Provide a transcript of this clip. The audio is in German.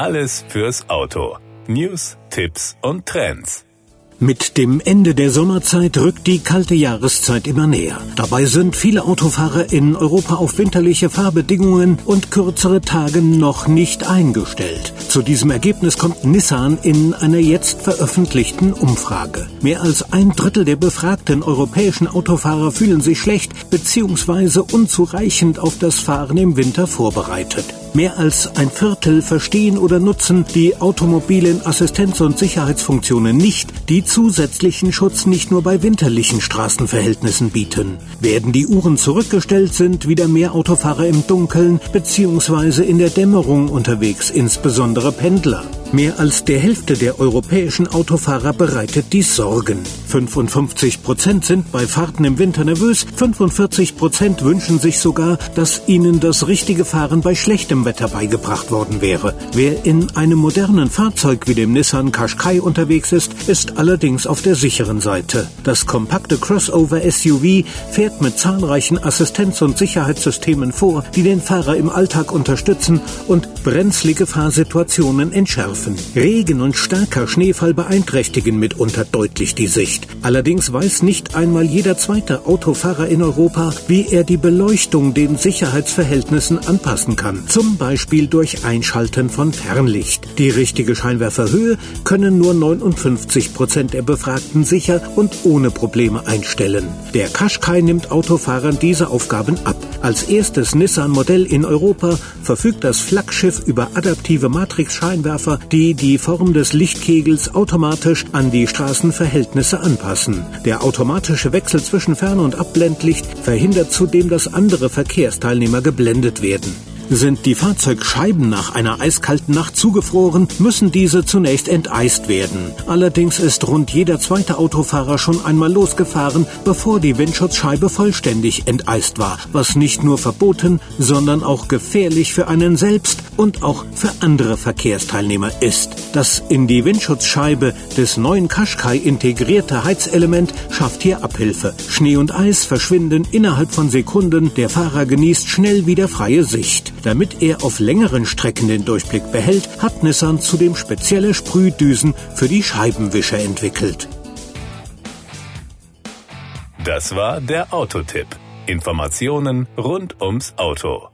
Alles fürs Auto. News, Tipps und Trends. Mit dem Ende der Sommerzeit rückt die kalte Jahreszeit immer näher. Dabei sind viele Autofahrer in Europa auf winterliche Fahrbedingungen und kürzere Tage noch nicht eingestellt. Zu diesem Ergebnis kommt Nissan in einer jetzt veröffentlichten Umfrage. Mehr als ein Drittel der befragten europäischen Autofahrer fühlen sich schlecht bzw. unzureichend auf das Fahren im Winter vorbereitet. Mehr als ein Viertel verstehen oder nutzen die automobilen Assistenz- und Sicherheitsfunktionen nicht, die zusätzlichen Schutz nicht nur bei winterlichen Straßenverhältnissen bieten. Werden die Uhren zurückgestellt, sind wieder mehr Autofahrer im Dunkeln bzw. in der Dämmerung unterwegs, insbesondere Pendler. Mehr als der Hälfte der europäischen Autofahrer bereitet dies Sorgen. 55 Prozent sind bei Fahrten im Winter nervös, 45 Prozent wünschen sich sogar, dass ihnen das richtige Fahren bei schlechtem Wetter beigebracht worden wäre. Wer in einem modernen Fahrzeug wie dem Nissan Qashqai unterwegs ist, ist allerdings auf der sicheren Seite. Das kompakte Crossover-SUV fährt mit zahlreichen Assistenz- und Sicherheitssystemen vor, die den Fahrer im Alltag unterstützen und brenzlige Fahrsituationen entschärfen werfen. Regen und starker Schneefall beeinträchtigen mitunter deutlich die Sicht. Allerdings weiß nicht einmal jeder zweite Autofahrer in Europa, wie er die Beleuchtung den Sicherheitsverhältnissen anpassen kann. Zum Beispiel durch Einschalten von Fernlicht. Die richtige Scheinwerferhöhe können nur 59 Prozent der Befragten sicher und ohne Probleme einstellen. Der Qashqai nimmt Autofahrern diese Aufgaben ab. Als erstes Nissan-Modell in Europa verfügt das Flaggschiff über adaptive Matrix-Scheinwerfer, die die Form des Lichtkegels automatisch an die Straßenverhältnisse anpassen. Der automatische Wechsel zwischen Fern- und Abblendlicht verhindert zudem, dass andere Verkehrsteilnehmer geblendet werden. Sind die Fahrzeugscheiben nach einer eiskalten Nacht zugefroren, müssen diese zunächst enteist werden. Allerdings ist rund jeder zweite Autofahrer schon einmal losgefahren, bevor die Windschutzscheibe vollständig enteist war, was nicht nur verboten, sondern auch gefährlich für einen selbst und auch für andere Verkehrsteilnehmer ist. Das in die Windschutzscheibe des neuen Qashqai integrierte Heizelement schafft hier Abhilfe. Schnee und Eis verschwinden innerhalb von Sekunden, der Fahrer genießt schnell wieder freie Sicht. Damit er auf längeren Strecken den Durchblick behält, hat Nissan zudem spezielle Sprühdüsen für die Scheibenwischer entwickelt. Das war der Autotipp. Informationen rund ums Auto.